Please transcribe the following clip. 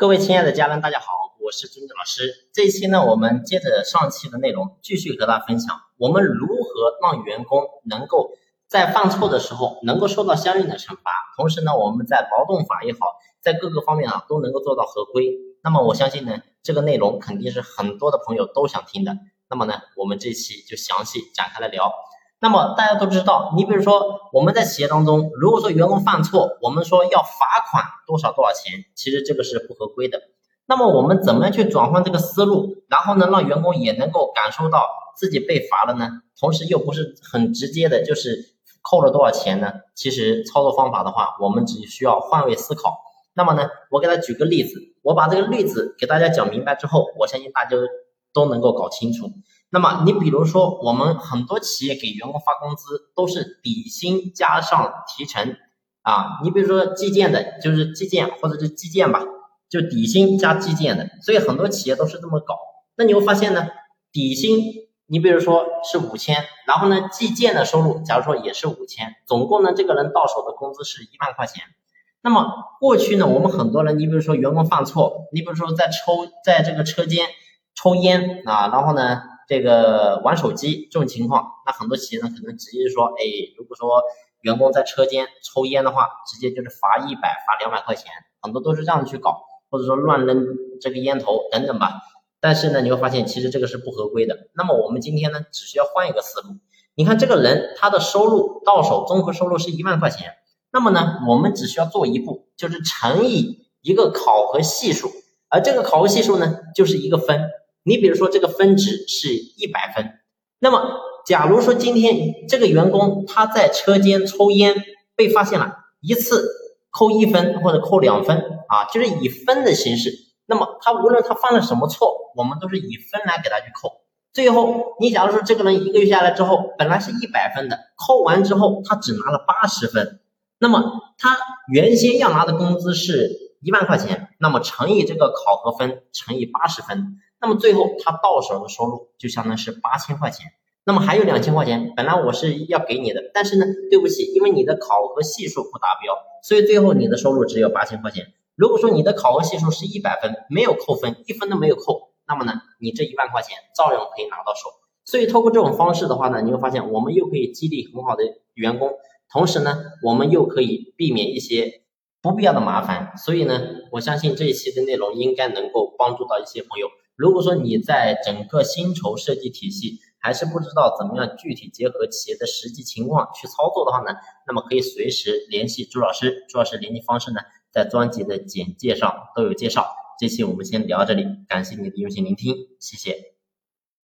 各位亲爱的家人，大家好，我是朱军老师。这一期呢，我们接着上期的内容，继续和大家分享我们如何让员工能够在犯错的时候能够受到相应的惩罚，同时呢，我们在劳动法也好，在各个方面啊都能够做到合规。那么我相信呢，这个内容肯定是很多的朋友都想听的。那么呢，我们这期就详细展开来聊。那么大家都知道，你比如说我们在企业当中，如果说员工犯错，我们说要罚款多少多少钱，其实这个是不合规的。那么我们怎么样去转换这个思路，然后呢，让员工也能够感受到自己被罚了呢？同时又不是很直接的，就是扣了多少钱呢？其实操作方法的话，我们只需要换位思考。那么呢，我给他举个例子，我把这个例子给大家讲明白之后，我相信大家都能够搞清楚。那么你比如说，我们很多企业给员工发工资都是底薪加上提成啊。你比如说计件的，就是计件或者是计件吧，就底薪加计件的，所以很多企业都是这么搞。那你会发现呢，底薪你比如说是五千，然后呢计件的收入假如说也是五千，总共呢这个人到手的工资是一万块钱。那么过去呢，我们很多人，你比如说员工犯错，你比如说在抽在这个车间抽烟啊，然后呢。这个玩手机这种情况，那很多企业呢可能直接说，哎，如果说员工在车间抽烟的话，直接就是罚一百、罚两百块钱，很多都是这样去搞，或者说乱扔这个烟头等等吧。但是呢，你会发现其实这个是不合规的。那么我们今天呢，只需要换一个思路。你看这个人他的收入到手综合收入是一万块钱，那么呢，我们只需要做一步，就是乘以一个考核系数，而这个考核系数呢，就是一个分。你比如说这个分值是一百分，那么假如说今天这个员工他在车间抽烟被发现了，一次扣一分或者扣两分啊，就是以分的形式。那么他无论他犯了什么错，我们都是以分来给他去扣。最后你假如说这个人一个月下来之后，本来是一百分的，扣完之后他只拿了八十分，那么他原先要拿的工资是一万块钱，那么乘以这个考核分乘以八十分。那么最后他到手的收入就相当于是八千块钱，那么还有两千块钱，本来我是要给你的，但是呢，对不起，因为你的考核系数不达标，所以最后你的收入只有八千块钱。如果说你的考核系数是一百分，没有扣分，一分都没有扣，那么呢，你这一万块钱照样可以拿到手。所以通过这种方式的话呢，你会发现我们又可以激励很好的员工，同时呢，我们又可以避免一些不必要的麻烦。所以呢，我相信这一期的内容应该能够帮助到一些朋友。如果说你在整个薪酬设计体系还是不知道怎么样具体结合企业的实际情况去操作的话呢，那么可以随时联系朱老师，朱老师联系方式呢在专辑的简介上都有介绍。这期我们先聊到这里，感谢你的用心聆听，谢谢。